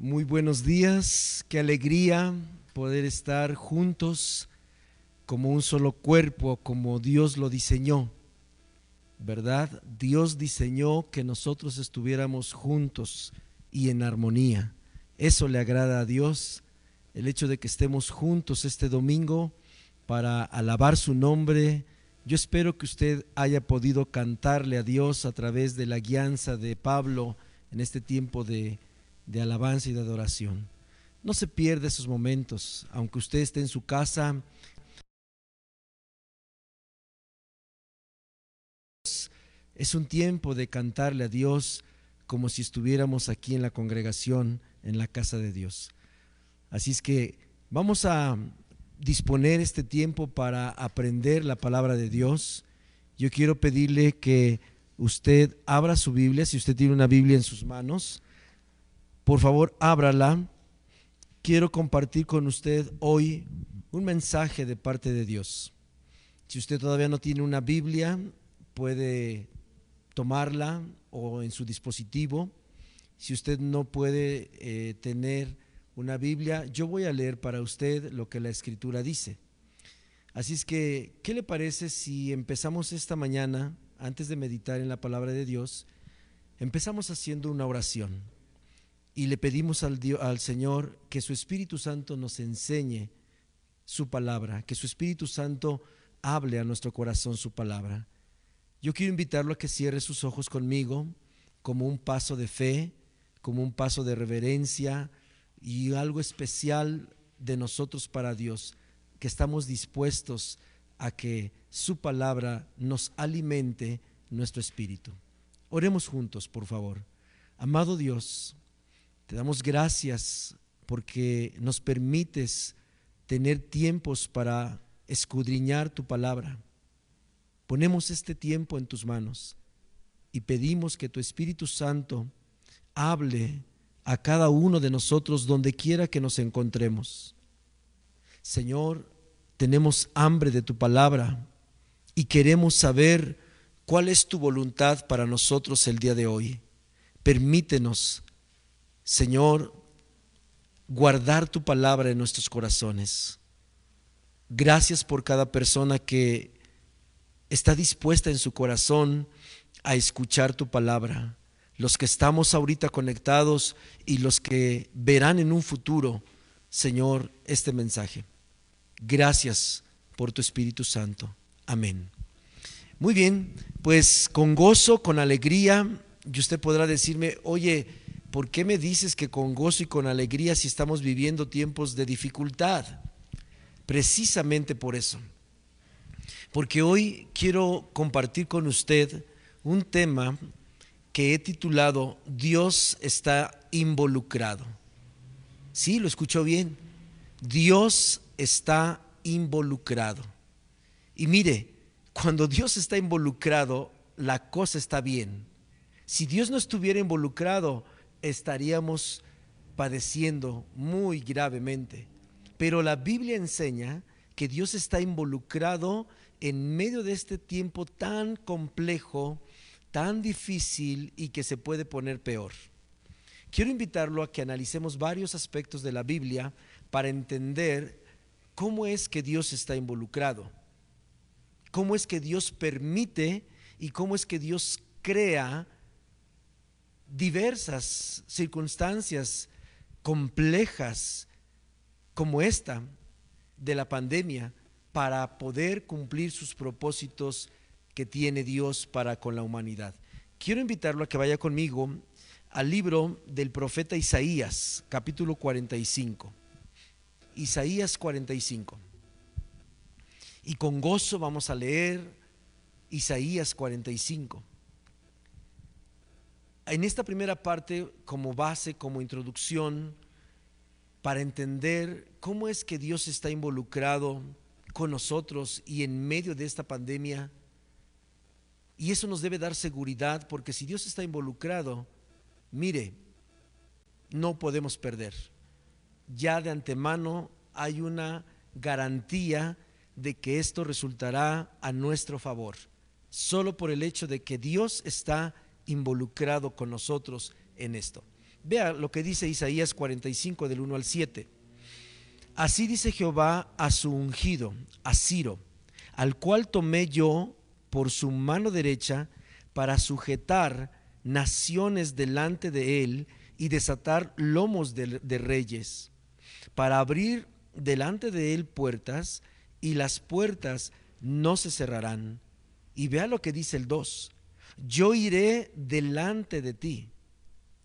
Muy buenos días, qué alegría poder estar juntos como un solo cuerpo, como Dios lo diseñó. ¿Verdad? Dios diseñó que nosotros estuviéramos juntos y en armonía. Eso le agrada a Dios, el hecho de que estemos juntos este domingo para alabar su nombre. Yo espero que usted haya podido cantarle a Dios a través de la guianza de Pablo en este tiempo de de alabanza y de adoración. No se pierda esos momentos, aunque usted esté en su casa. Es un tiempo de cantarle a Dios como si estuviéramos aquí en la congregación, en la casa de Dios. Así es que vamos a disponer este tiempo para aprender la palabra de Dios. Yo quiero pedirle que usted abra su Biblia, si usted tiene una Biblia en sus manos, por favor, ábrala. Quiero compartir con usted hoy un mensaje de parte de Dios. Si usted todavía no tiene una Biblia, puede tomarla o en su dispositivo. Si usted no puede eh, tener una Biblia, yo voy a leer para usted lo que la Escritura dice. Así es que, ¿qué le parece si empezamos esta mañana, antes de meditar en la palabra de Dios, empezamos haciendo una oración? Y le pedimos al, al Señor que su Espíritu Santo nos enseñe su palabra, que su Espíritu Santo hable a nuestro corazón su palabra. Yo quiero invitarlo a que cierre sus ojos conmigo como un paso de fe, como un paso de reverencia y algo especial de nosotros para Dios, que estamos dispuestos a que su palabra nos alimente nuestro espíritu. Oremos juntos, por favor. Amado Dios, te damos gracias porque nos permites tener tiempos para escudriñar tu palabra. Ponemos este tiempo en tus manos y pedimos que tu Espíritu Santo hable a cada uno de nosotros donde quiera que nos encontremos. Señor, tenemos hambre de tu palabra y queremos saber cuál es tu voluntad para nosotros el día de hoy. Permítenos Señor, guardar tu palabra en nuestros corazones. Gracias por cada persona que está dispuesta en su corazón a escuchar tu palabra. Los que estamos ahorita conectados y los que verán en un futuro, Señor, este mensaje. Gracias por tu Espíritu Santo. Amén. Muy bien, pues con gozo, con alegría, y usted podrá decirme, oye, ¿por qué me dices que con gozo y con alegría si estamos viviendo tiempos de dificultad? Precisamente por eso. Porque hoy quiero compartir con usted un tema que he titulado Dios está involucrado. Sí, lo escuchó bien. Dios está involucrado. Y mire, cuando Dios está involucrado, la cosa está bien. Si Dios no estuviera involucrado, estaríamos padeciendo muy gravemente. Pero la Biblia enseña que Dios está involucrado en medio de este tiempo tan complejo, tan difícil y que se puede poner peor. Quiero invitarlo a que analicemos varios aspectos de la Biblia para entender cómo es que Dios está involucrado, cómo es que Dios permite y cómo es que Dios crea diversas circunstancias complejas como esta de la pandemia para poder cumplir sus propósitos que tiene Dios para con la humanidad. Quiero invitarlo a que vaya conmigo al libro del profeta Isaías, capítulo 45. Isaías 45. Y con gozo vamos a leer Isaías 45 en esta primera parte, como base, como introducción, para entender cómo es que Dios está involucrado con nosotros y en medio de esta pandemia. Y eso nos debe dar seguridad, porque si Dios está involucrado, mire, no podemos perder. Ya de antemano hay una garantía de que esto resultará a nuestro favor, solo por el hecho de que Dios está involucrado con nosotros en esto. Vea lo que dice Isaías 45 del 1 al 7. Así dice Jehová a su ungido, a Ciro, al cual tomé yo por su mano derecha para sujetar naciones delante de él y desatar lomos de, de reyes, para abrir delante de él puertas y las puertas no se cerrarán. Y vea lo que dice el 2. Yo iré delante de ti.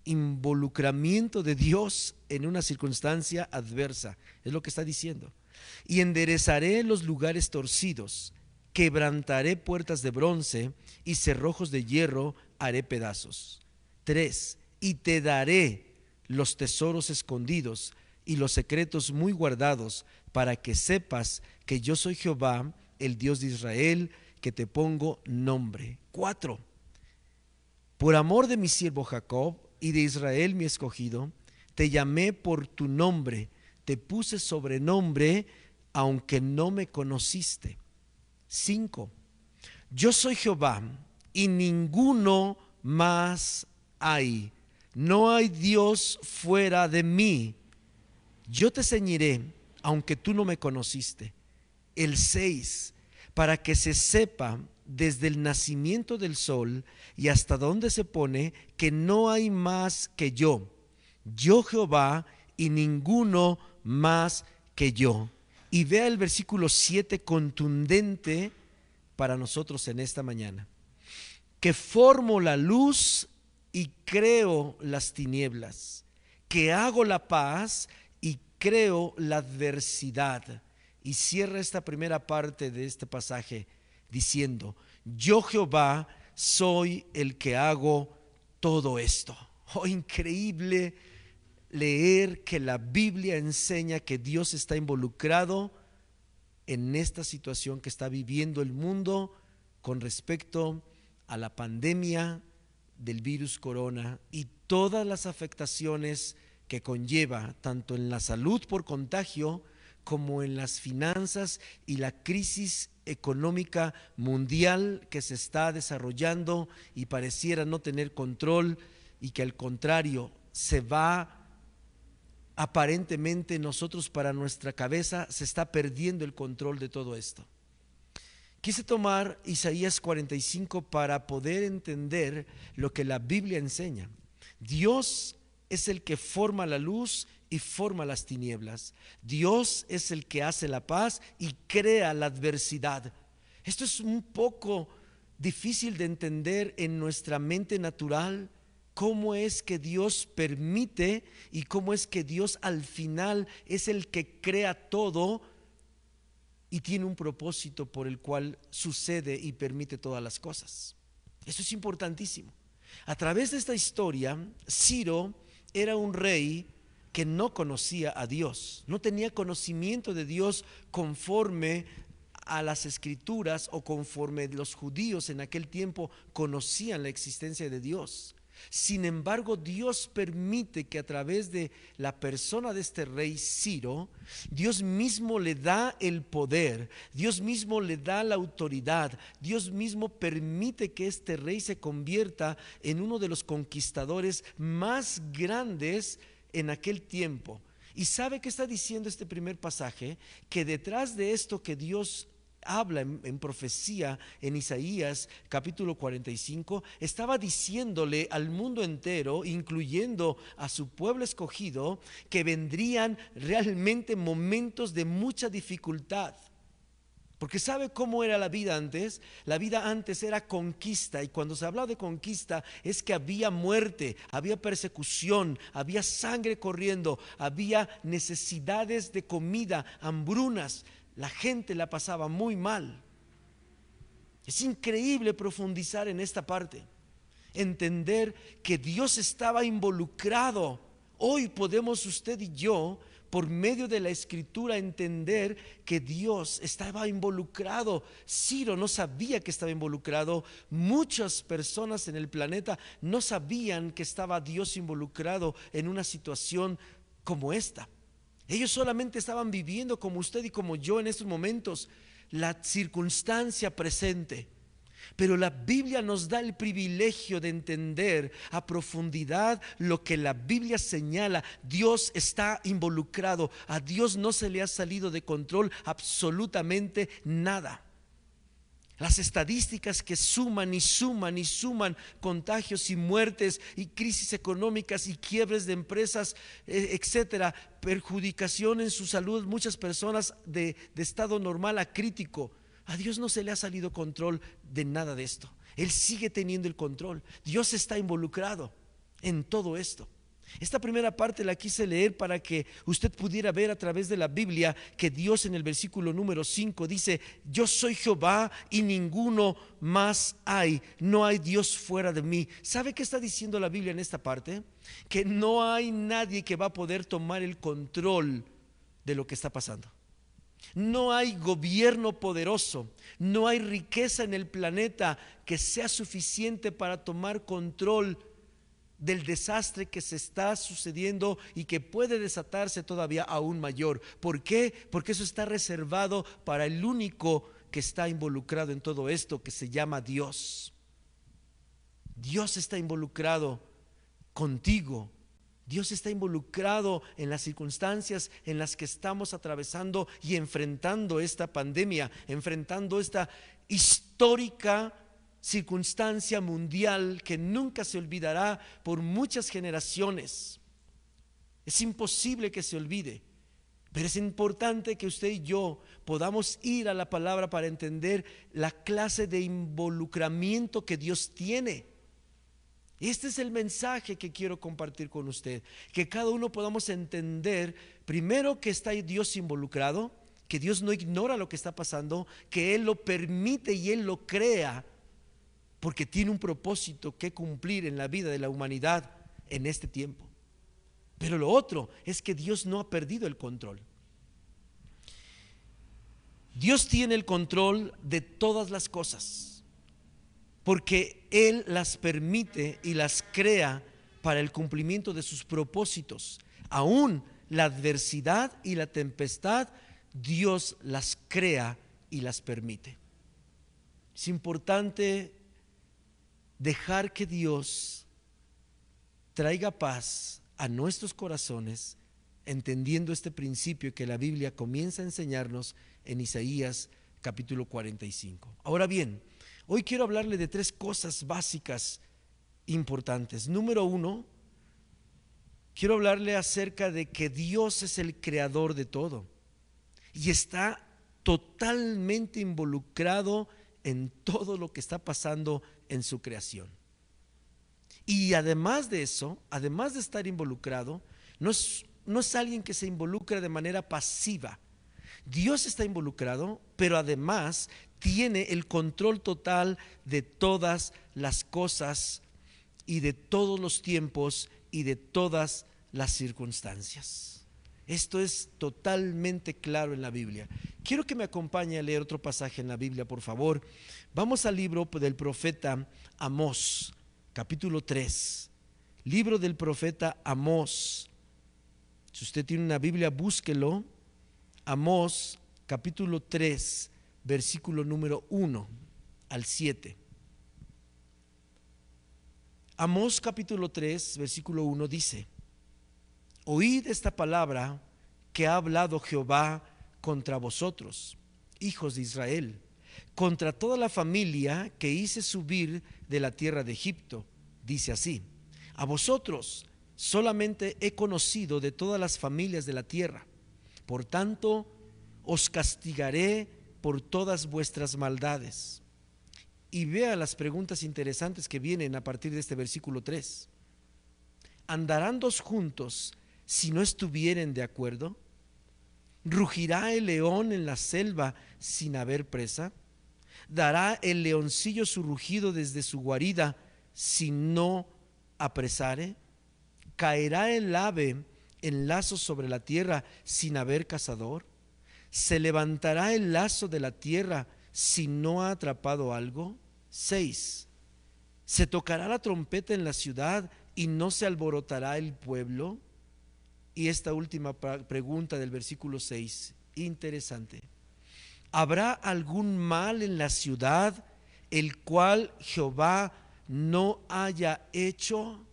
Involucramiento de Dios en una circunstancia adversa. Es lo que está diciendo. Y enderezaré los lugares torcidos. Quebrantaré puertas de bronce y cerrojos de hierro haré pedazos. 3. Y te daré los tesoros escondidos y los secretos muy guardados para que sepas que yo soy Jehová, el Dios de Israel, que te pongo nombre. Cuatro. Por amor de mi siervo Jacob y de Israel mi escogido, te llamé por tu nombre, te puse sobrenombre, aunque no me conociste. Cinco. Yo soy Jehová y ninguno más hay. No hay Dios fuera de mí. Yo te ceñiré aunque tú no me conociste. El 6, para que se sepa desde el nacimiento del sol y hasta donde se pone que no hay más que yo. Yo Jehová y ninguno más que yo. Y vea el versículo 7 contundente para nosotros en esta mañana. Que formo la luz y creo las tinieblas, que hago la paz creo la adversidad. Y cierra esta primera parte de este pasaje diciendo, yo Jehová soy el que hago todo esto. Oh, increíble leer que la Biblia enseña que Dios está involucrado en esta situación que está viviendo el mundo con respecto a la pandemia del virus corona y todas las afectaciones que conlleva tanto en la salud por contagio como en las finanzas y la crisis económica mundial que se está desarrollando y pareciera no tener control y que al contrario se va aparentemente nosotros para nuestra cabeza se está perdiendo el control de todo esto. Quise tomar Isaías 45 para poder entender lo que la Biblia enseña. Dios es el que forma la luz y forma las tinieblas. Dios es el que hace la paz y crea la adversidad. Esto es un poco difícil de entender en nuestra mente natural, cómo es que Dios permite y cómo es que Dios al final es el que crea todo y tiene un propósito por el cual sucede y permite todas las cosas. Eso es importantísimo. A través de esta historia, Ciro era un rey que no conocía a Dios, no tenía conocimiento de Dios conforme a las escrituras o conforme los judíos en aquel tiempo conocían la existencia de Dios. Sin embargo, Dios permite que a través de la persona de este rey Ciro, Dios mismo le da el poder, Dios mismo le da la autoridad, Dios mismo permite que este rey se convierta en uno de los conquistadores más grandes en aquel tiempo. ¿Y sabe qué está diciendo este primer pasaje? Que detrás de esto que Dios habla en, profecía en Isaías capítulo 45, estaba diciéndole al mundo entero, incluyendo a su pueblo escogido, que vendrían realmente momentos de mucha dificultad. Porque sabe cómo era la vida antes. La vida antes era conquista y cuando se habla de conquista es que había muerte, había persecución, había sangre corriendo, había necesidades de comida, hambrunas la gente la pasaba muy mal. Es increíble profundizar en esta parte, entender que Dios estaba involucrado. Hoy podemos usted y yo, por medio de la escritura, entender que Dios estaba involucrado. Ciro no sabía que estaba involucrado. Muchas personas en el planeta no sabían que estaba Dios involucrado en una situación como esta. Ellos solamente estaban viviendo como usted y como yo en estos momentos la circunstancia presente. Pero la Biblia nos da el privilegio de entender a profundidad lo que la Biblia señala. Dios está involucrado. A Dios no se le ha salido de control absolutamente nada. Las estadísticas que suman y suman y suman contagios y muertes y crisis económicas y quiebres de empresas, eh, etcétera, perjudicación en su salud, muchas personas de, de estado normal a crítico a Dios no se le ha salido control de nada de esto. Él sigue teniendo el control. Dios está involucrado en todo esto. Esta primera parte la quise leer para que usted pudiera ver a través de la Biblia que Dios en el versículo número 5 dice, yo soy Jehová y ninguno más hay, no hay Dios fuera de mí. ¿Sabe qué está diciendo la Biblia en esta parte? Que no hay nadie que va a poder tomar el control de lo que está pasando. No hay gobierno poderoso, no hay riqueza en el planeta que sea suficiente para tomar control del desastre que se está sucediendo y que puede desatarse todavía aún mayor. ¿Por qué? Porque eso está reservado para el único que está involucrado en todo esto, que se llama Dios. Dios está involucrado contigo, Dios está involucrado en las circunstancias en las que estamos atravesando y enfrentando esta pandemia, enfrentando esta histórica circunstancia mundial que nunca se olvidará por muchas generaciones. Es imposible que se olvide, pero es importante que usted y yo podamos ir a la palabra para entender la clase de involucramiento que Dios tiene este es el mensaje que quiero compartir con usted, que cada uno podamos entender primero que está Dios involucrado, que Dios no ignora lo que está pasando, que Él lo permite y Él lo crea, porque tiene un propósito que cumplir en la vida de la humanidad en este tiempo. Pero lo otro es que Dios no ha perdido el control. Dios tiene el control de todas las cosas porque Él las permite y las crea para el cumplimiento de sus propósitos. Aún la adversidad y la tempestad, Dios las crea y las permite. Es importante dejar que Dios traiga paz a nuestros corazones, entendiendo este principio que la Biblia comienza a enseñarnos en Isaías capítulo 45. Ahora bien, Hoy quiero hablarle de tres cosas básicas importantes. Número uno, quiero hablarle acerca de que Dios es el creador de todo y está totalmente involucrado en todo lo que está pasando en su creación. Y además de eso, además de estar involucrado, no es, no es alguien que se involucra de manera pasiva. Dios está involucrado, pero además tiene el control total de todas las cosas y de todos los tiempos y de todas las circunstancias. Esto es totalmente claro en la Biblia. Quiero que me acompañe a leer otro pasaje en la Biblia, por favor. Vamos al libro del profeta Amós, capítulo 3. Libro del profeta Amós. Si usted tiene una Biblia, búsquelo. Amós, capítulo 3, versículo número 1 al 7. Amós capítulo 3, versículo 1 dice, Oíd esta palabra que ha hablado Jehová contra vosotros, hijos de Israel, contra toda la familia que hice subir de la tierra de Egipto. Dice así, a vosotros solamente he conocido de todas las familias de la tierra. Por tanto, os castigaré por todas vuestras maldades. Y vea las preguntas interesantes que vienen a partir de este versículo 3. ¿Andarán dos juntos si no estuvieren de acuerdo? ¿Rugirá el león en la selva sin haber presa? ¿Dará el leoncillo su rugido desde su guarida si no apresare? ¿Caerá el ave en lazos sobre la tierra sin haber cazador? ¿Se levantará el lazo de la tierra si no ha atrapado algo? 6. ¿Se tocará la trompeta en la ciudad y no se alborotará el pueblo? Y esta última pregunta del versículo 6, interesante. ¿Habrá algún mal en la ciudad el cual Jehová no haya hecho.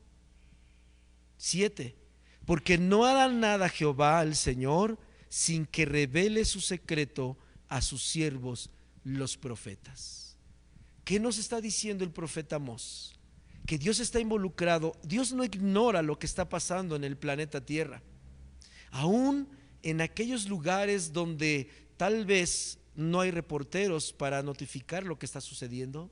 Siete, porque no hará nada Jehová el Señor sin que revele su secreto a sus siervos los profetas. ¿Qué nos está diciendo el profeta Mos? Que Dios está involucrado, Dios no ignora lo que está pasando en el planeta Tierra. Aún en aquellos lugares donde tal vez no hay reporteros para notificar lo que está sucediendo,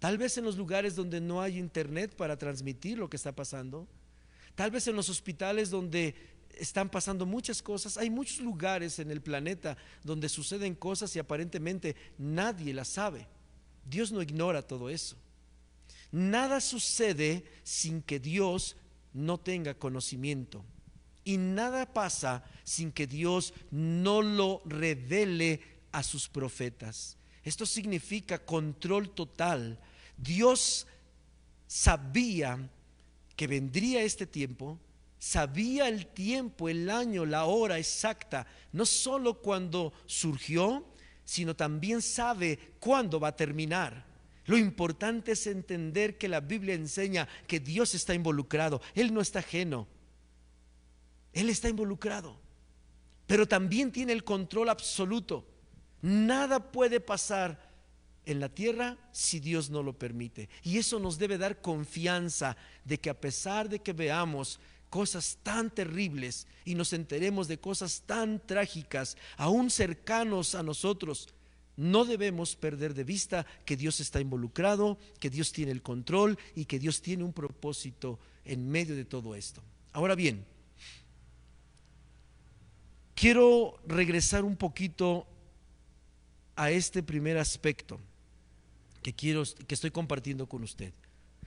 tal vez en los lugares donde no hay internet para transmitir lo que está pasando, tal vez en los hospitales donde están pasando muchas cosas. Hay muchos lugares en el planeta donde suceden cosas y aparentemente nadie las sabe. Dios no ignora todo eso. Nada sucede sin que Dios no tenga conocimiento. Y nada pasa sin que Dios no lo revele a sus profetas. Esto significa control total. Dios sabía que vendría este tiempo, sabía el tiempo, el año, la hora exacta, no solo cuando surgió, sino también sabe cuándo va a terminar. Lo importante es entender que la Biblia enseña que Dios está involucrado, Él no está ajeno, Él está involucrado, pero también tiene el control absoluto. Nada puede pasar en la tierra si Dios no lo permite. Y eso nos debe dar confianza de que a pesar de que veamos cosas tan terribles y nos enteremos de cosas tan trágicas, aún cercanos a nosotros, no debemos perder de vista que Dios está involucrado, que Dios tiene el control y que Dios tiene un propósito en medio de todo esto. Ahora bien, quiero regresar un poquito a este primer aspecto que quiero que estoy compartiendo con usted.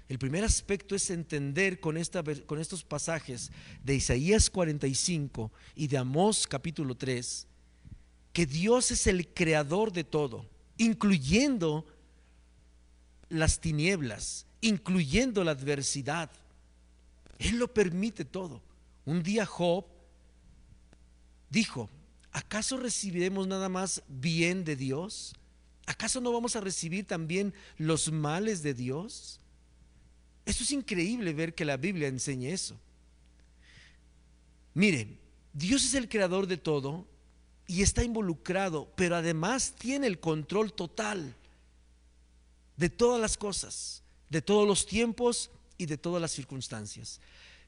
El primer aspecto es entender con, esta, con estos pasajes de Isaías 45 y de Amós capítulo 3 que Dios es el creador de todo, incluyendo las tinieblas, incluyendo la adversidad. Él lo permite todo. Un día Job dijo, ¿acaso recibiremos nada más bien de Dios? ¿Acaso no vamos a recibir también los males de Dios? Eso es increíble ver que la Biblia enseñe eso. Miren, Dios es el creador de todo y está involucrado, pero además tiene el control total de todas las cosas, de todos los tiempos y de todas las circunstancias.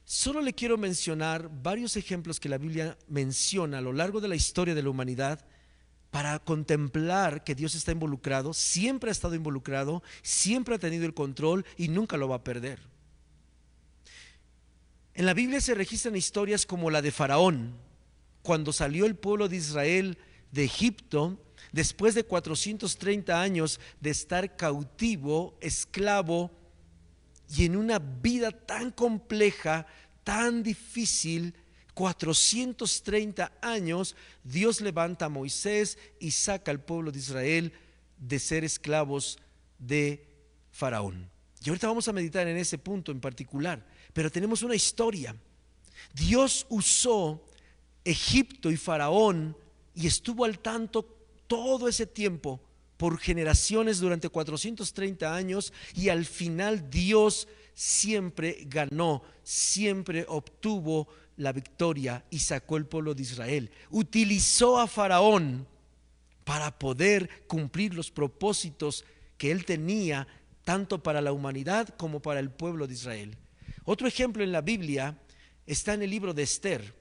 Solo le quiero mencionar varios ejemplos que la Biblia menciona a lo largo de la historia de la humanidad para contemplar que Dios está involucrado, siempre ha estado involucrado, siempre ha tenido el control y nunca lo va a perder. En la Biblia se registran historias como la de Faraón, cuando salió el pueblo de Israel de Egipto, después de 430 años de estar cautivo, esclavo, y en una vida tan compleja, tan difícil, 430 años, Dios levanta a Moisés y saca al pueblo de Israel de ser esclavos de Faraón. Y ahorita vamos a meditar en ese punto en particular, pero tenemos una historia. Dios usó Egipto y Faraón y estuvo al tanto todo ese tiempo por generaciones durante 430 años y al final Dios siempre ganó, siempre obtuvo la victoria y sacó el pueblo de Israel. Utilizó a Faraón para poder cumplir los propósitos que él tenía tanto para la humanidad como para el pueblo de Israel. Otro ejemplo en la Biblia está en el libro de Esther.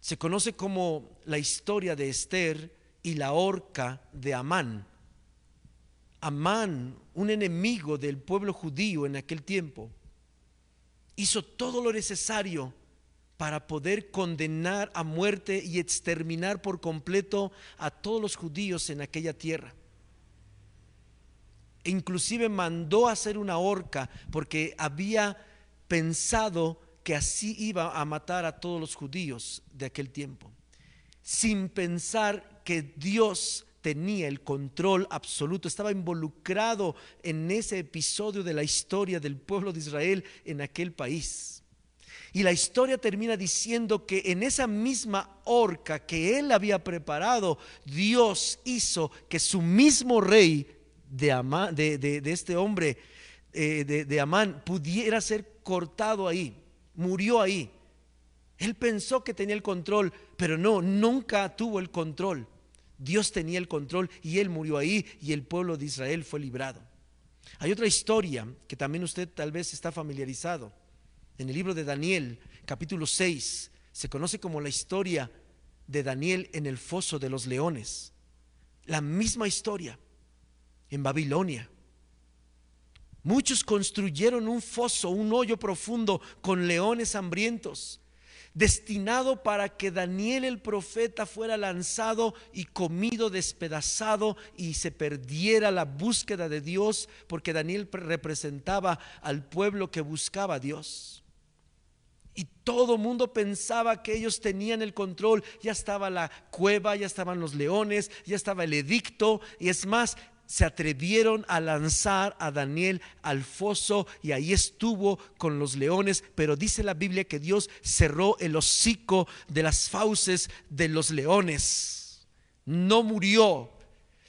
Se conoce como la historia de Esther y la horca de Amán. Amán, un enemigo del pueblo judío en aquel tiempo, hizo todo lo necesario para poder condenar a muerte y exterminar por completo a todos los judíos en aquella tierra. E inclusive mandó hacer una horca porque había pensado que así iba a matar a todos los judíos de aquel tiempo, sin pensar que Dios tenía el control absoluto, estaba involucrado en ese episodio de la historia del pueblo de Israel en aquel país. Y la historia termina diciendo que en esa misma horca que él había preparado, Dios hizo que su mismo rey de, de, este hombre, eh, de, de Amán, pudiera ser cortado ahí, murió ahí. Él pensó que tenía el control, pero no, nunca tuvo el control. Dios tenía el control y él murió ahí y el pueblo de Israel fue librado. Hay otra historia que también usted tal vez está familiarizado. En el libro de Daniel, capítulo 6, se conoce como la historia de Daniel en el foso de los leones. La misma historia en Babilonia. Muchos construyeron un foso, un hoyo profundo con leones hambrientos destinado para que Daniel el profeta fuera lanzado y comido, despedazado y se perdiera la búsqueda de Dios, porque Daniel representaba al pueblo que buscaba a Dios. Y todo mundo pensaba que ellos tenían el control. Ya estaba la cueva, ya estaban los leones, ya estaba el edicto. Y es más, se atrevieron a lanzar a Daniel al foso y ahí estuvo con los leones, pero dice la Biblia que Dios cerró el hocico de las fauces de los leones. No murió.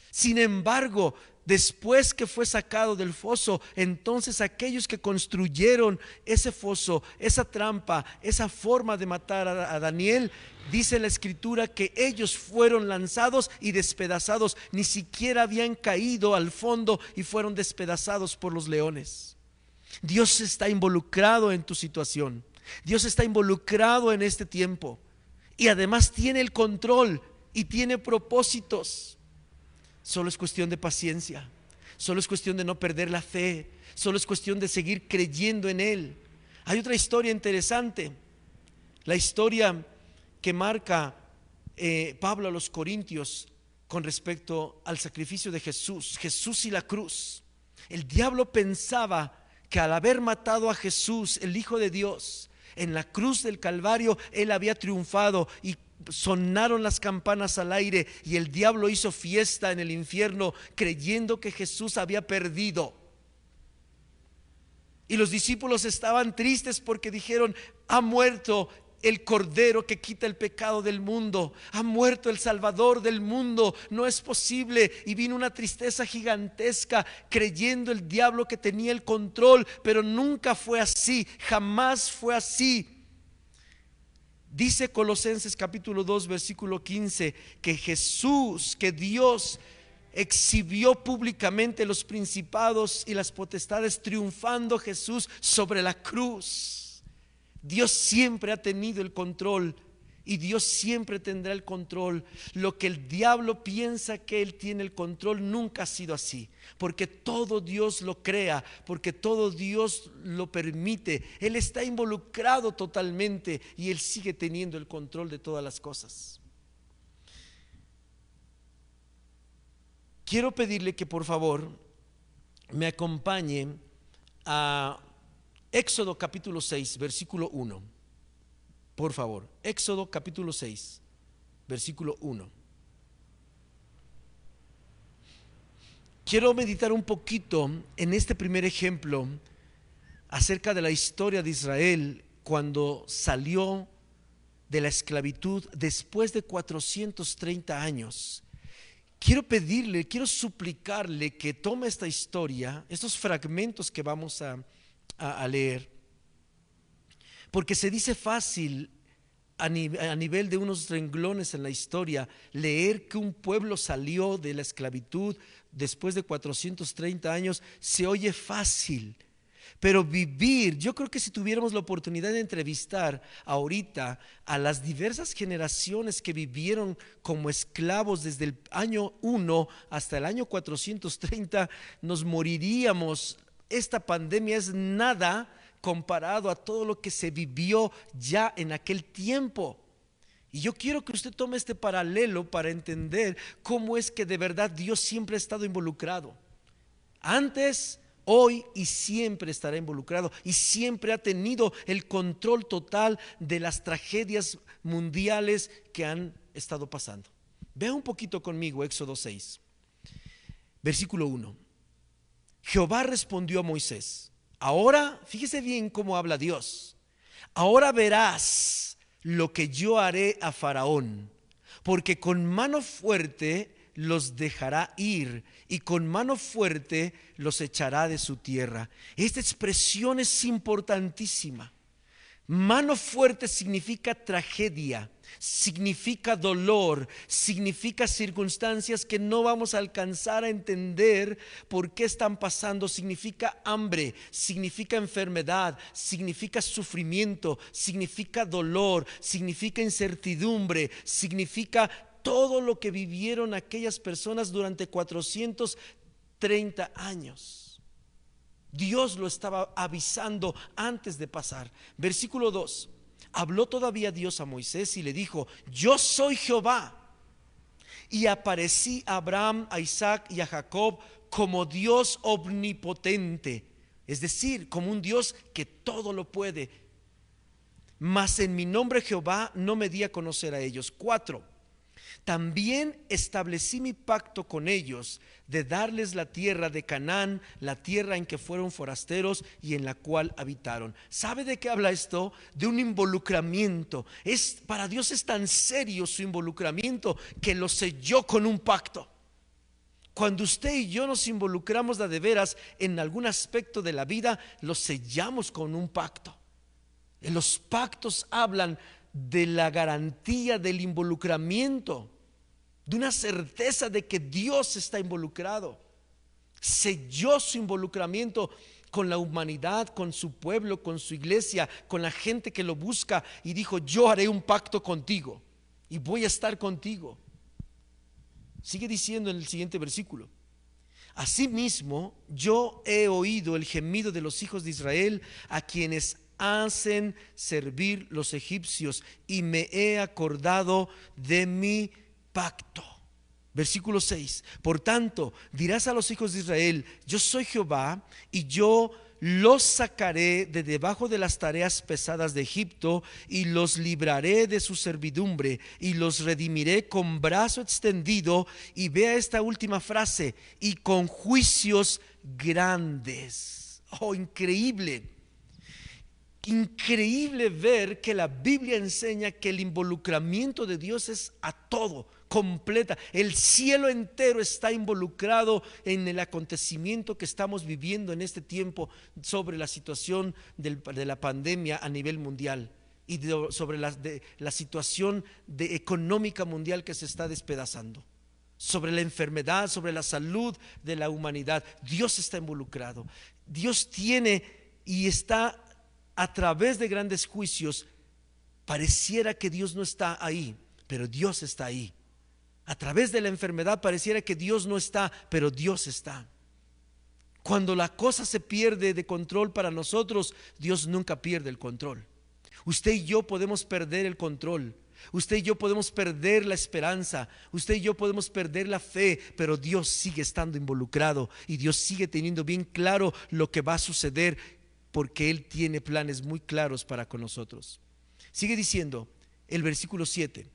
Sin embargo, después que fue sacado del foso, entonces aquellos que construyeron ese foso, esa trampa, esa forma de matar a, Daniel, dice la escritura que ellos fueron lanzados y despedazados, ni siquiera habían caído al fondo y fueron despedazados por los leones. Dios está involucrado en tu situación. Dios está involucrado en este tiempo. Y además tiene el control y tiene propósitos. Solo es cuestión de paciencia. Solo es cuestión de no perder la fe. Solo es cuestión de seguir creyendo en Él. Hay otra historia interesante. La historia que marca eh, Pablo a los Corintios con respecto al sacrificio de Jesús, Jesús y la cruz. El diablo pensaba que al haber matado a Jesús, el Hijo de Dios, en la cruz del Calvario, él había triunfado y sonaron las campanas al aire y el diablo hizo fiesta en el infierno creyendo que Jesús había perdido. Y los discípulos estaban tristes porque dijeron, ha muerto el Cordero que quita el pecado del mundo. Ha muerto el Salvador del mundo. No es posible. Y vino una tristeza gigantesca creyendo el diablo que tenía el control. Pero nunca fue así. Jamás fue así. Dice Colosenses capítulo 2 versículo 15 que Jesús, que Dios exhibió públicamente los principados y las potestades triunfando Jesús sobre la cruz. Dios siempre ha tenido el control y Dios siempre tendrá el control. Lo que el diablo piensa que él tiene el control nunca ha sido así, porque todo Dios lo crea, porque todo Dios lo permite. Él está involucrado totalmente y él sigue teniendo el control de todas las cosas. Quiero pedirle que por favor me acompañe a Éxodo capítulo 6, versículo 1. Por favor, Éxodo capítulo 6, versículo 1. Quiero meditar un poquito en este primer ejemplo acerca de la historia de Israel cuando salió de la esclavitud después de 430 años. Quiero pedirle, quiero suplicarle que tome esta historia, estos fragmentos que vamos a a, leer. Porque se dice fácil a, nivel de unos renglones en la historia leer que un pueblo salió de la esclavitud después de 430 años, se oye fácil. Pero vivir, yo creo que si tuviéramos la oportunidad de entrevistar ahorita a las diversas generaciones que vivieron como esclavos desde el año 1 hasta el año 430, nos moriríamos esta pandemia es nada comparado a todo lo que se vivió ya en aquel tiempo. Y yo quiero que usted tome este paralelo para entender cómo es que de verdad Dios siempre ha estado involucrado. Antes, hoy y siempre estará involucrado y siempre ha tenido el control total de las tragedias mundiales que han estado pasando. Vea un poquito conmigo Éxodo 6, versículo 1. Jehová respondió a Moisés, ahora, fíjese bien cómo habla Dios, ahora verás lo que yo haré a Faraón, porque con mano fuerte los dejará ir y con mano fuerte los echará de su tierra. Esta expresión es importantísima. Mano fuerte significa tragedia, significa dolor, significa circunstancias que no vamos a alcanzar a entender por qué están pasando, significa hambre, significa enfermedad, significa sufrimiento, significa dolor, significa incertidumbre, significa todo lo que vivieron aquellas personas durante 430 años. Dios lo estaba avisando antes de pasar. Versículo 2. Habló todavía Dios a Moisés y le dijo, yo soy Jehová. Y aparecí a Abraham, a Isaac y a Jacob como Dios omnipotente, es decir, como un Dios que todo lo puede. Mas en mi nombre Jehová no me di a conocer a ellos. Cuatro. También establecí mi pacto con ellos de darles la tierra de Canaán, la tierra en que fueron forasteros y en la cual habitaron. ¿Sabe de qué habla esto? De un involucramiento. Es para Dios es tan serio su involucramiento que lo selló con un pacto. Cuando usted y yo nos involucramos de veras en algún aspecto de la vida, lo sellamos con un pacto. Los pactos hablan de la garantía del involucramiento, de una certeza de que Dios está involucrado. Selló su involucramiento con la humanidad, con su pueblo, con su iglesia, con la gente que lo busca y dijo, yo haré un pacto contigo y voy a estar contigo. Sigue diciendo en el siguiente versículo. Asimismo, yo he oído el gemido de los hijos de Israel a quienes hacen servir los egipcios y me he acordado de mi pacto. Versículo 6. Por tanto, dirás a los hijos de Israel, yo soy Jehová y yo los sacaré de debajo de las tareas pesadas de Egipto y los libraré de su servidumbre y los redimiré con brazo extendido. Y vea esta última frase, y con juicios grandes. Oh, increíble increíble ver que la Biblia enseña que el involucramiento de Dios es a todo, completa. El cielo entero está involucrado en el acontecimiento que estamos viviendo en este tiempo sobre la situación de la pandemia a nivel mundial y sobre la, situación económica mundial que se está despedazando sobre la enfermedad, sobre la salud de la humanidad. Dios está involucrado. Dios tiene y está a través de grandes juicios, pareciera que Dios no está ahí, pero Dios está ahí. A través de la enfermedad pareciera que Dios no está, pero Dios está. Cuando la cosa se pierde de control para nosotros, Dios nunca pierde el control. Usted y yo podemos perder el control. Usted y yo podemos perder la esperanza, usted y yo podemos perder la fe, pero Dios sigue estando involucrado y Dios sigue teniendo bien claro lo que va a suceder porque Él tiene planes muy claros para con nosotros. Sigue diciendo el versículo 7.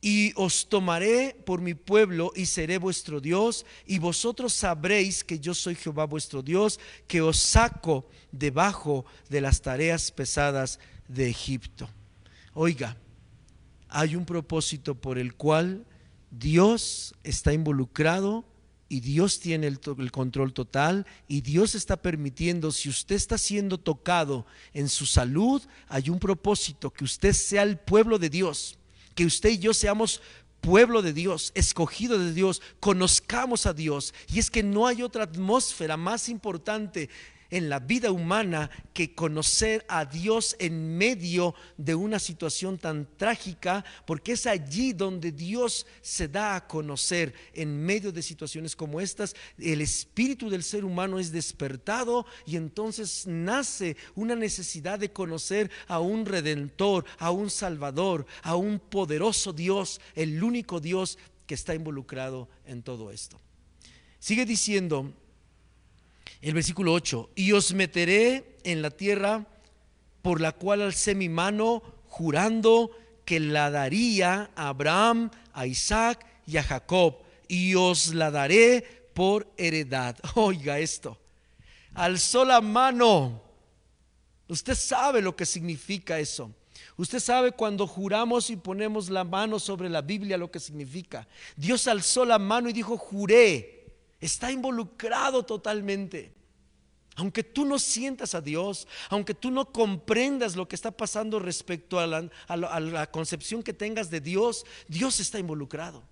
Y os tomaré por mi pueblo y seré vuestro Dios, y vosotros sabréis que yo soy Jehová vuestro Dios, que os saco debajo de las tareas pesadas de Egipto. Oiga, hay un propósito por el cual Dios está involucrado y Dios tiene el, control total y Dios está permitiendo, si usted está siendo tocado en su salud, hay un propósito, que usted sea el pueblo de Dios, que usted y yo seamos pueblo de Dios, escogido de Dios, conozcamos a Dios. Y es que no hay otra atmósfera más importante en la vida humana que conocer a Dios en medio de una situación tan trágica, porque es allí donde Dios se da a conocer en medio de situaciones como estas. El espíritu del ser humano es despertado y entonces nace una necesidad de conocer a un redentor, a un salvador, a un poderoso Dios, el único Dios que está involucrado en todo esto. Sigue diciendo el versículo 8, y os meteré en la tierra por la cual alcé mi mano jurando que la daría a Abraham, a Isaac y a Jacob, y os la daré por heredad. Oiga esto, alzó la mano. Usted sabe lo que significa eso. Usted sabe cuando juramos y ponemos la mano sobre la Biblia lo que significa. Dios alzó la mano y dijo, juré. Está involucrado totalmente. Aunque tú no sientas a Dios, aunque tú no comprendas lo que está pasando respecto a la, concepción que tengas de Dios, Dios está involucrado.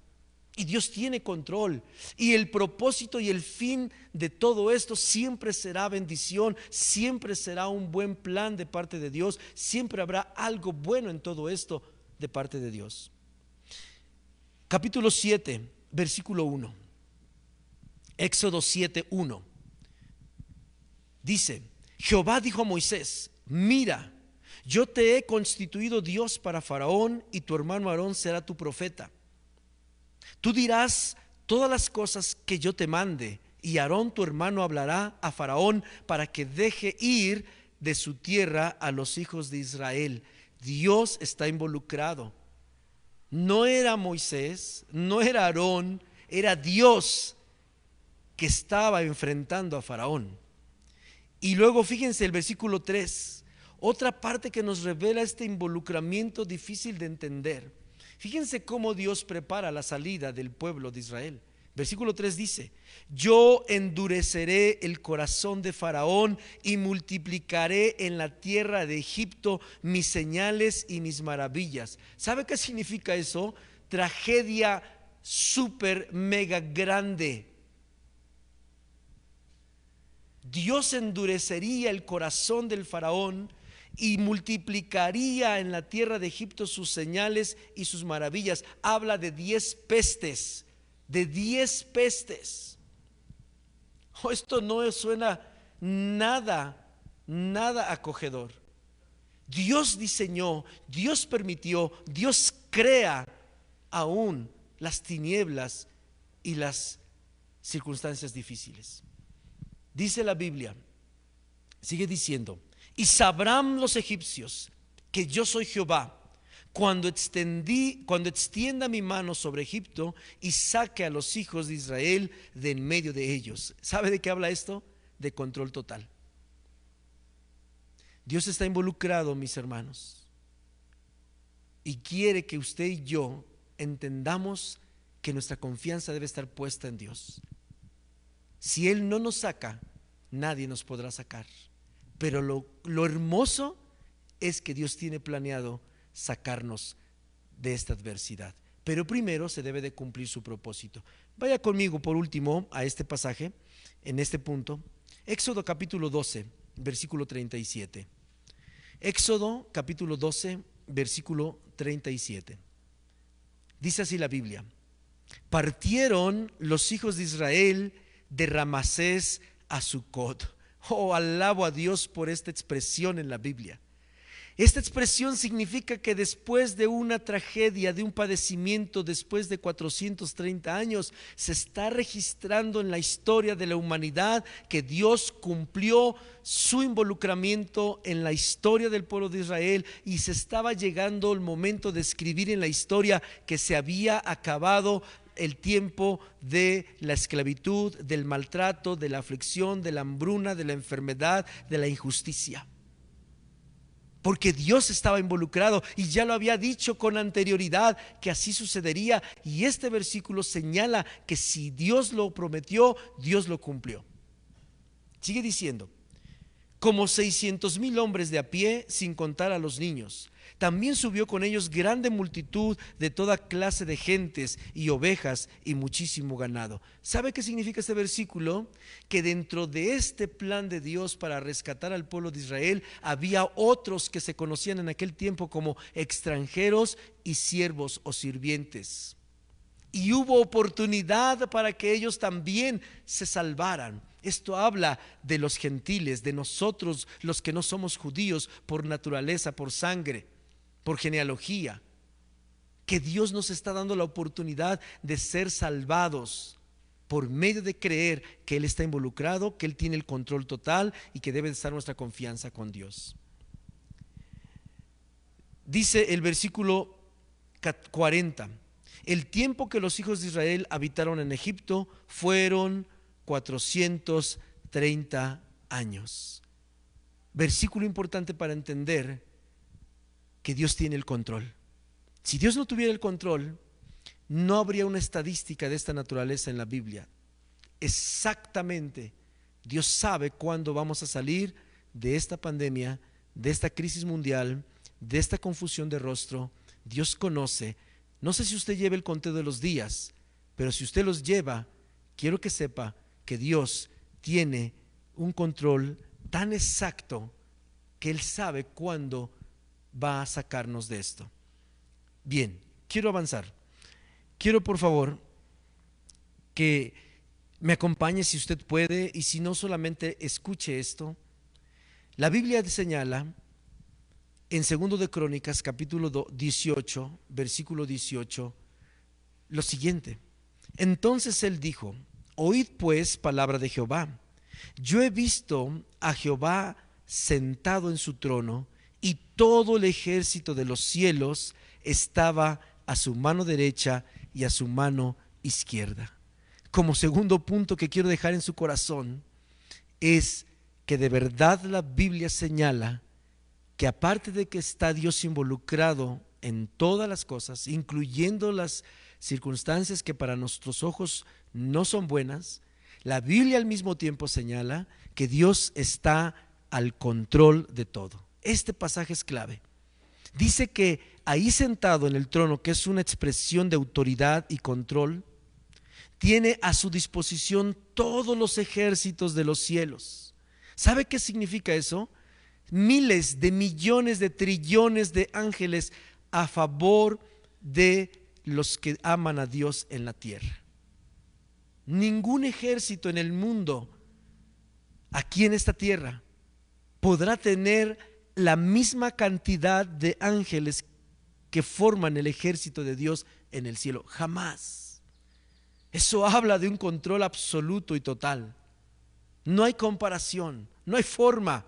Y Dios tiene control. Y el propósito y el fin de todo esto siempre será bendición, siempre será un buen plan de parte de Dios, siempre habrá algo bueno en todo esto de parte de Dios. Capítulo 7, versículo 1. Éxodo 7, 1. Dice, Jehová dijo a Moisés, mira, yo te he constituido Dios para Faraón y tu hermano Aarón será tu profeta. Tú dirás todas las cosas que yo te mande, y Aarón tu hermano hablará a Faraón para que deje ir de su tierra a los hijos de Israel. Dios está involucrado. No era Moisés, no era Aarón, era Dios que estaba enfrentando a Faraón. Y luego fíjense el versículo 3, otra parte que nos revela este involucramiento difícil de entender. Fíjense cómo Dios prepara la salida del pueblo de Israel. Versículo 3 dice, yo endureceré el corazón de Faraón y multiplicaré en la tierra de Egipto mis señales y mis maravillas. ¿Sabe qué significa eso? Tragedia súper mega grande. Dios endurecería el corazón del Faraón y multiplicaría en la tierra de Egipto sus señales y sus maravillas. Habla de diez pestes, de diez pestes. Oh, esto no suena nada, nada acogedor. Dios diseñó, Dios permitió, Dios crea aún las tinieblas y las circunstancias difíciles. Dice la Biblia, sigue diciendo, y sabrán los egipcios que yo soy Jehová cuando extendí, cuando extienda mi mano sobre Egipto y saque a los hijos de Israel de en medio de ellos. ¿Sabe de qué habla esto? De control total. Dios está involucrado, mis hermanos, y quiere que usted y yo entendamos que nuestra confianza debe estar puesta en Dios. Si Él no nos saca, nadie nos podrá sacar. Pero lo, hermoso es que Dios tiene planeado sacarnos de esta adversidad. Pero primero se debe de cumplir su propósito. Vaya conmigo por último a este pasaje, en este punto. Éxodo capítulo 12, versículo 37. Éxodo capítulo 12, versículo 37. Dice así la Biblia. Partieron los hijos de Israel de Ramasés a Sucot Oh, alabo a Dios por esta expresión en la Biblia. Esta expresión significa que después de una tragedia, de un padecimiento, después de 430 años, se está registrando en la historia de la humanidad que Dios cumplió su involucramiento en la historia del pueblo de Israel y se estaba llegando el momento de escribir en la historia que se había acabado el tiempo de la esclavitud, del maltrato, de la aflicción, de la hambruna, de la enfermedad, de la injusticia. Porque Dios estaba involucrado y ya lo había dicho con anterioridad que así sucedería. Y este versículo señala que si Dios lo prometió, Dios lo cumplió. Sigue diciendo, como seiscientos mil hombres de a pie, sin contar a los niños también subió con ellos grande multitud de toda clase de gentes y ovejas y muchísimo ganado. ¿Sabe qué significa este versículo? Que dentro de este plan de Dios para rescatar al pueblo de Israel había otros que se conocían en aquel tiempo como extranjeros y siervos o sirvientes. Y hubo oportunidad para que ellos también se salvaran. Esto habla de los gentiles, de nosotros los que no somos judíos por naturaleza, por sangre por genealogía, que Dios nos está dando la oportunidad de ser salvados por medio de creer que Él está involucrado, que Él tiene el control total y que debe estar nuestra confianza con Dios. Dice el versículo 40, el tiempo que los hijos de Israel habitaron en Egipto fueron 430 años. Versículo importante para entender que Dios tiene el control. Si Dios no tuviera el control, no habría una estadística de esta naturaleza en la Biblia. Exactamente, Dios sabe cuándo vamos a salir de esta pandemia, de esta crisis mundial, de esta confusión de rostro. Dios conoce. No sé si usted lleva el conteo de los días, pero si usted los lleva, quiero que sepa que Dios tiene un control tan exacto que Él sabe cuándo va a sacarnos de esto. Bien, quiero avanzar. Quiero por favor que me acompañe si usted puede y si no solamente escuche esto. La Biblia señala en segundo de Crónicas capítulo 18, versículo 18 lo siguiente. Entonces él dijo, oíd pues palabra de Jehová. Yo he visto a Jehová sentado en su trono y todo el ejército de los cielos estaba a su mano derecha y a su mano izquierda. Como segundo punto que quiero dejar en su corazón es que de verdad la Biblia señala que aparte de que está Dios involucrado en todas las cosas, incluyendo las circunstancias que para nuestros ojos no son buenas, la Biblia al mismo tiempo señala que Dios está al control de todo. Este pasaje es clave. Dice que ahí sentado en el trono, que es una expresión de autoridad y control, tiene a su disposición todos los ejércitos de los cielos. ¿Sabe qué significa eso? Miles de millones de trillones de ángeles a favor de los que aman a Dios en la tierra. Ningún ejército en el mundo, aquí en esta tierra, podrá tener la misma cantidad de ángeles que forman el ejército de Dios en el cielo. Jamás. Eso habla de un control absoluto y total. No hay comparación, no hay forma,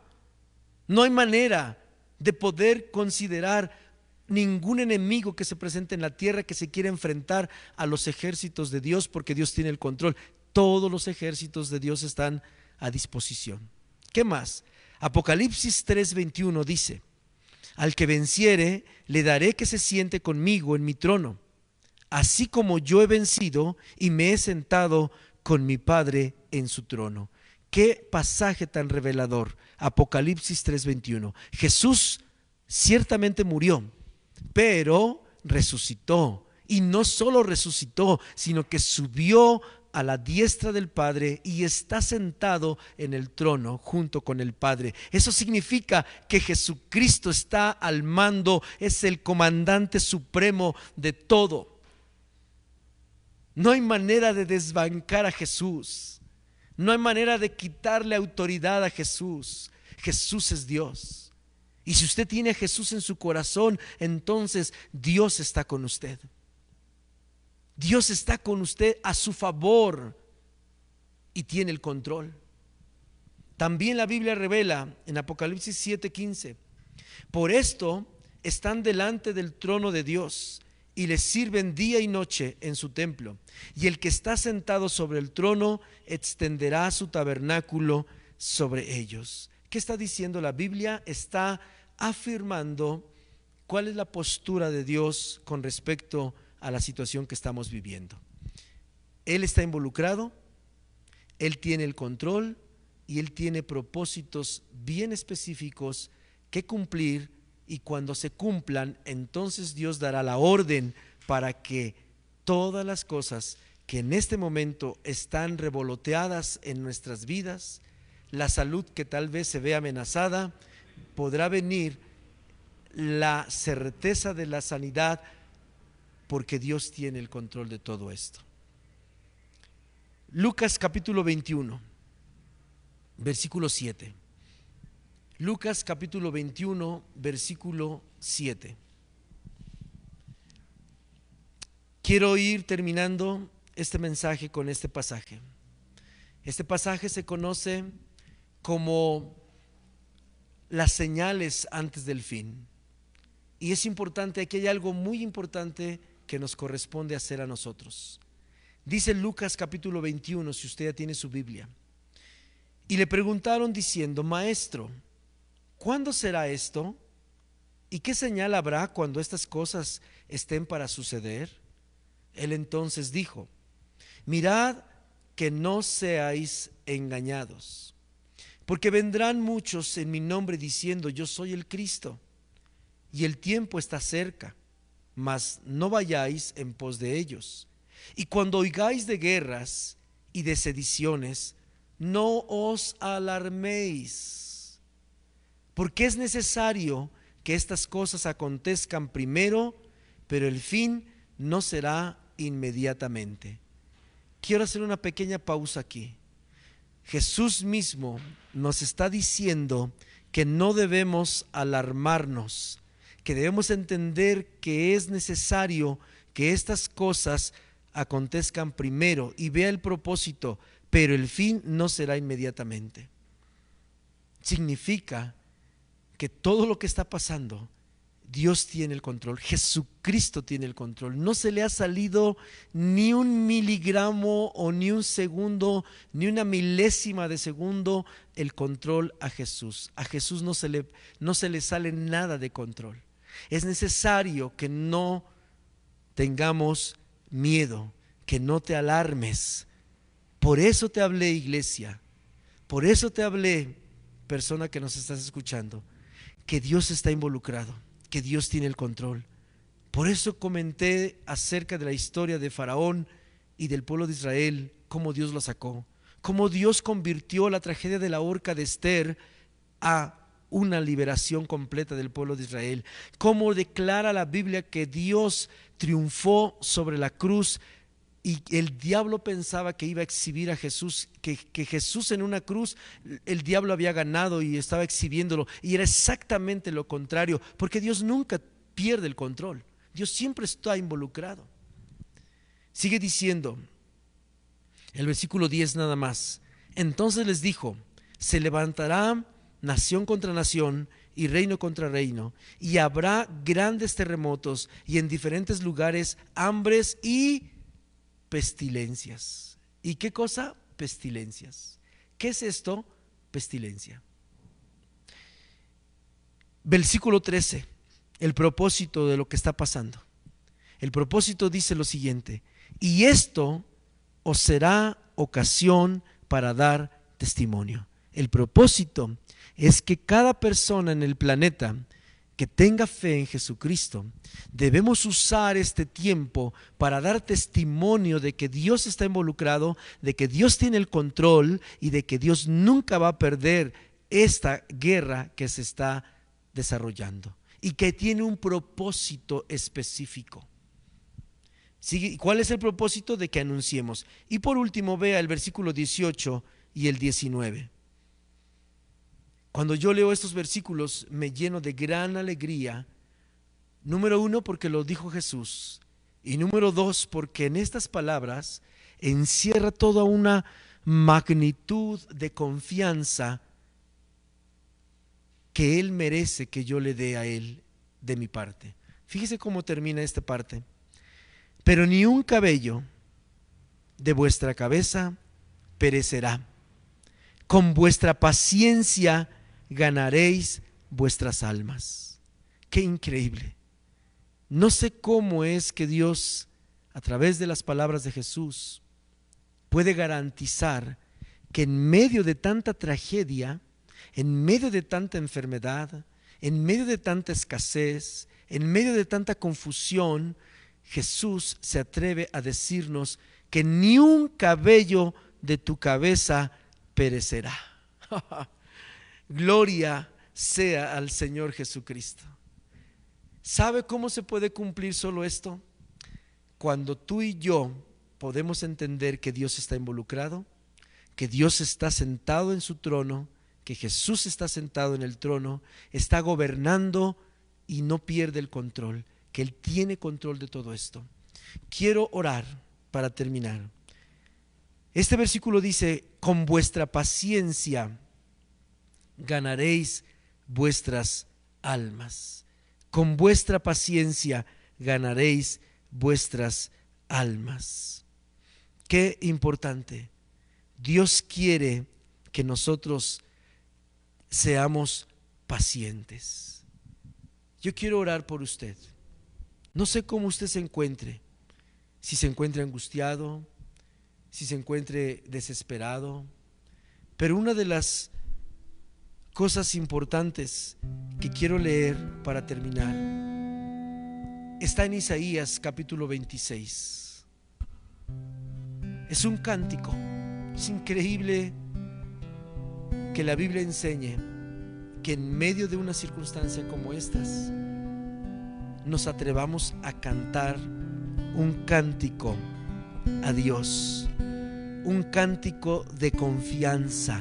no hay manera de poder considerar ningún enemigo que se presente en la tierra que se quiera enfrentar a los ejércitos de Dios porque Dios tiene el control. Todos los ejércitos de Dios están a disposición. ¿Qué más? Apocalipsis 3:21 dice, al que venciere, le daré que se siente conmigo en mi trono, así como yo he vencido y me he sentado con mi Padre en su trono. Qué pasaje tan revelador. Apocalipsis 3:21. Jesús ciertamente murió, pero resucitó. Y no solo resucitó, sino que subió a la diestra del Padre y está sentado en el trono junto con el Padre. Eso significa que Jesucristo está al mando, es el comandante supremo de todo. No hay manera de desbancar a Jesús. No hay manera de quitarle autoridad a Jesús. Jesús es Dios. Y si usted tiene a Jesús en su corazón, entonces Dios está con usted. Dios está con usted a su favor y tiene el control. También la Biblia revela en Apocalipsis 7:15, por esto están delante del trono de Dios y le sirven día y noche en su templo. Y el que está sentado sobre el trono extenderá su tabernáculo sobre ellos. ¿Qué está diciendo la Biblia? Está afirmando cuál es la postura de Dios con respecto a la situación que estamos viviendo. Él está involucrado, Él tiene el control y Él tiene propósitos bien específicos que cumplir y cuando se cumplan, entonces Dios dará la orden para que todas las cosas que en este momento están revoloteadas en nuestras vidas, la salud que tal vez se ve amenazada, podrá venir la certeza de la sanidad porque Dios tiene el control de todo esto. Lucas capítulo 21, versículo 7. Lucas capítulo 21, versículo 7. Quiero ir terminando este mensaje con este pasaje. Este pasaje se conoce como las señales antes del fin. Y es importante, aquí hay algo muy importante que nos corresponde hacer a nosotros. Dice Lucas capítulo 21, si usted ya tiene su Biblia. Y le preguntaron diciendo, Maestro, ¿cuándo será esto? ¿Y qué señal habrá cuando estas cosas estén para suceder? Él entonces dijo, mirad que no seáis engañados, porque vendrán muchos en mi nombre diciendo, yo soy el Cristo, y el tiempo está cerca, mas no vayáis en pos de ellos. Y cuando oigáis de guerras y de sediciones, no os alarméis, porque es necesario que estas cosas acontezcan primero, pero el fin no será inmediatamente. Quiero hacer una pequeña pausa aquí. Jesús mismo nos está diciendo que no debemos alarmarnos, que debemos entender que es necesario que estas cosas acontezcan primero y vea el propósito, pero el fin no será inmediatamente. Significa que todo lo que está pasando, Dios tiene el control, Jesucristo tiene el control. No se le ha salido ni un miligramo o ni un segundo, ni una milésima de segundo el control a Jesús. A Jesús no se le, no se le sale nada de control. Es necesario que no tengamos miedo, que no te alarmes. Por eso te hablé, iglesia. Por eso te hablé, persona que nos estás escuchando que Dios está involucrado, que Dios tiene el control. Por eso comenté acerca de la historia de Faraón y del pueblo de Israel, cómo Dios lo sacó, cómo Dios convirtió la tragedia de la horca de Esther a una liberación completa del pueblo de Israel, cómo declara la Biblia que Dios triunfó sobre la cruz y el diablo pensaba que iba a exhibir a Jesús, que, Jesús en una cruz, el diablo había ganado y estaba exhibiéndolo. Y era exactamente lo contrario, porque Dios nunca pierde el control. Dios siempre está involucrado. Sigue diciendo el versículo 10 nada más. Entonces les dijo, se levantará nación contra nación y reino contra reino, y habrá grandes terremotos y en diferentes lugares hambres y pestilencias. ¿Y qué cosa? Pestilencias. ¿Qué es esto? Pestilencia. Versículo 13, el propósito de lo que está pasando. El propósito dice lo siguiente, y esto os será ocasión para dar testimonio. El propósito es que cada persona en el planeta que tenga fe en Jesucristo, debemos usar este tiempo para dar testimonio de que Dios está involucrado, de que Dios tiene el control y de que Dios nunca va a perder esta guerra que se está desarrollando y que tiene un propósito específico. ¿Cuál es el propósito de que anunciemos? Y por último, vea el versículo 18 y el 19. Cuando yo leo estos versículos me lleno de gran alegría. Número uno, porque lo dijo Jesús. Y número dos, porque en estas palabras encierra toda una magnitud de confianza que Él merece que yo le dé a Él de mi parte. Fíjese cómo termina esta parte. Pero ni un cabello de vuestra cabeza perecerá. Con vuestra paciencia ganaréis vuestras almas. Qué increíble. No sé cómo es que Dios, a través de las palabras de Jesús, puede garantizar que en medio de tanta tragedia, en medio de tanta enfermedad, en medio de tanta escasez, en medio de tanta confusión, Jesús se atreve a decirnos que ni un cabello de tu cabeza perecerá. Gloria sea al Señor Jesucristo. ¿Sabe cómo se puede cumplir solo esto? Cuando tú y yo podemos entender que Dios está involucrado, que Dios está sentado en su trono, que Jesús está sentado en el trono, está gobernando y no pierde el control, que Él tiene control de todo esto. Quiero orar para terminar. Este versículo dice, con vuestra paciencia ganaréis vuestras almas. Con vuestra paciencia ganaréis vuestras almas. Qué importante. Dios quiere que nosotros seamos pacientes. Yo quiero orar por usted. No sé cómo usted se encuentre, si se encuentra angustiado, si se encuentre desesperado, pero una de las cosas importantes que quiero leer para terminar. Está en Isaías capítulo 26. Es un cántico, es increíble que la Biblia enseñe que en medio de una circunstancia como estas, nos atrevamos a cantar un cántico a Dios, un cántico de confianza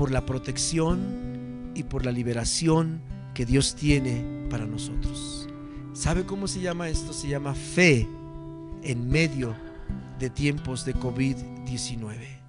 por la protección y por la liberación que Dios tiene para nosotros. ¿Sabe cómo se llama esto? Se llama fe en medio de tiempos de COVID-19.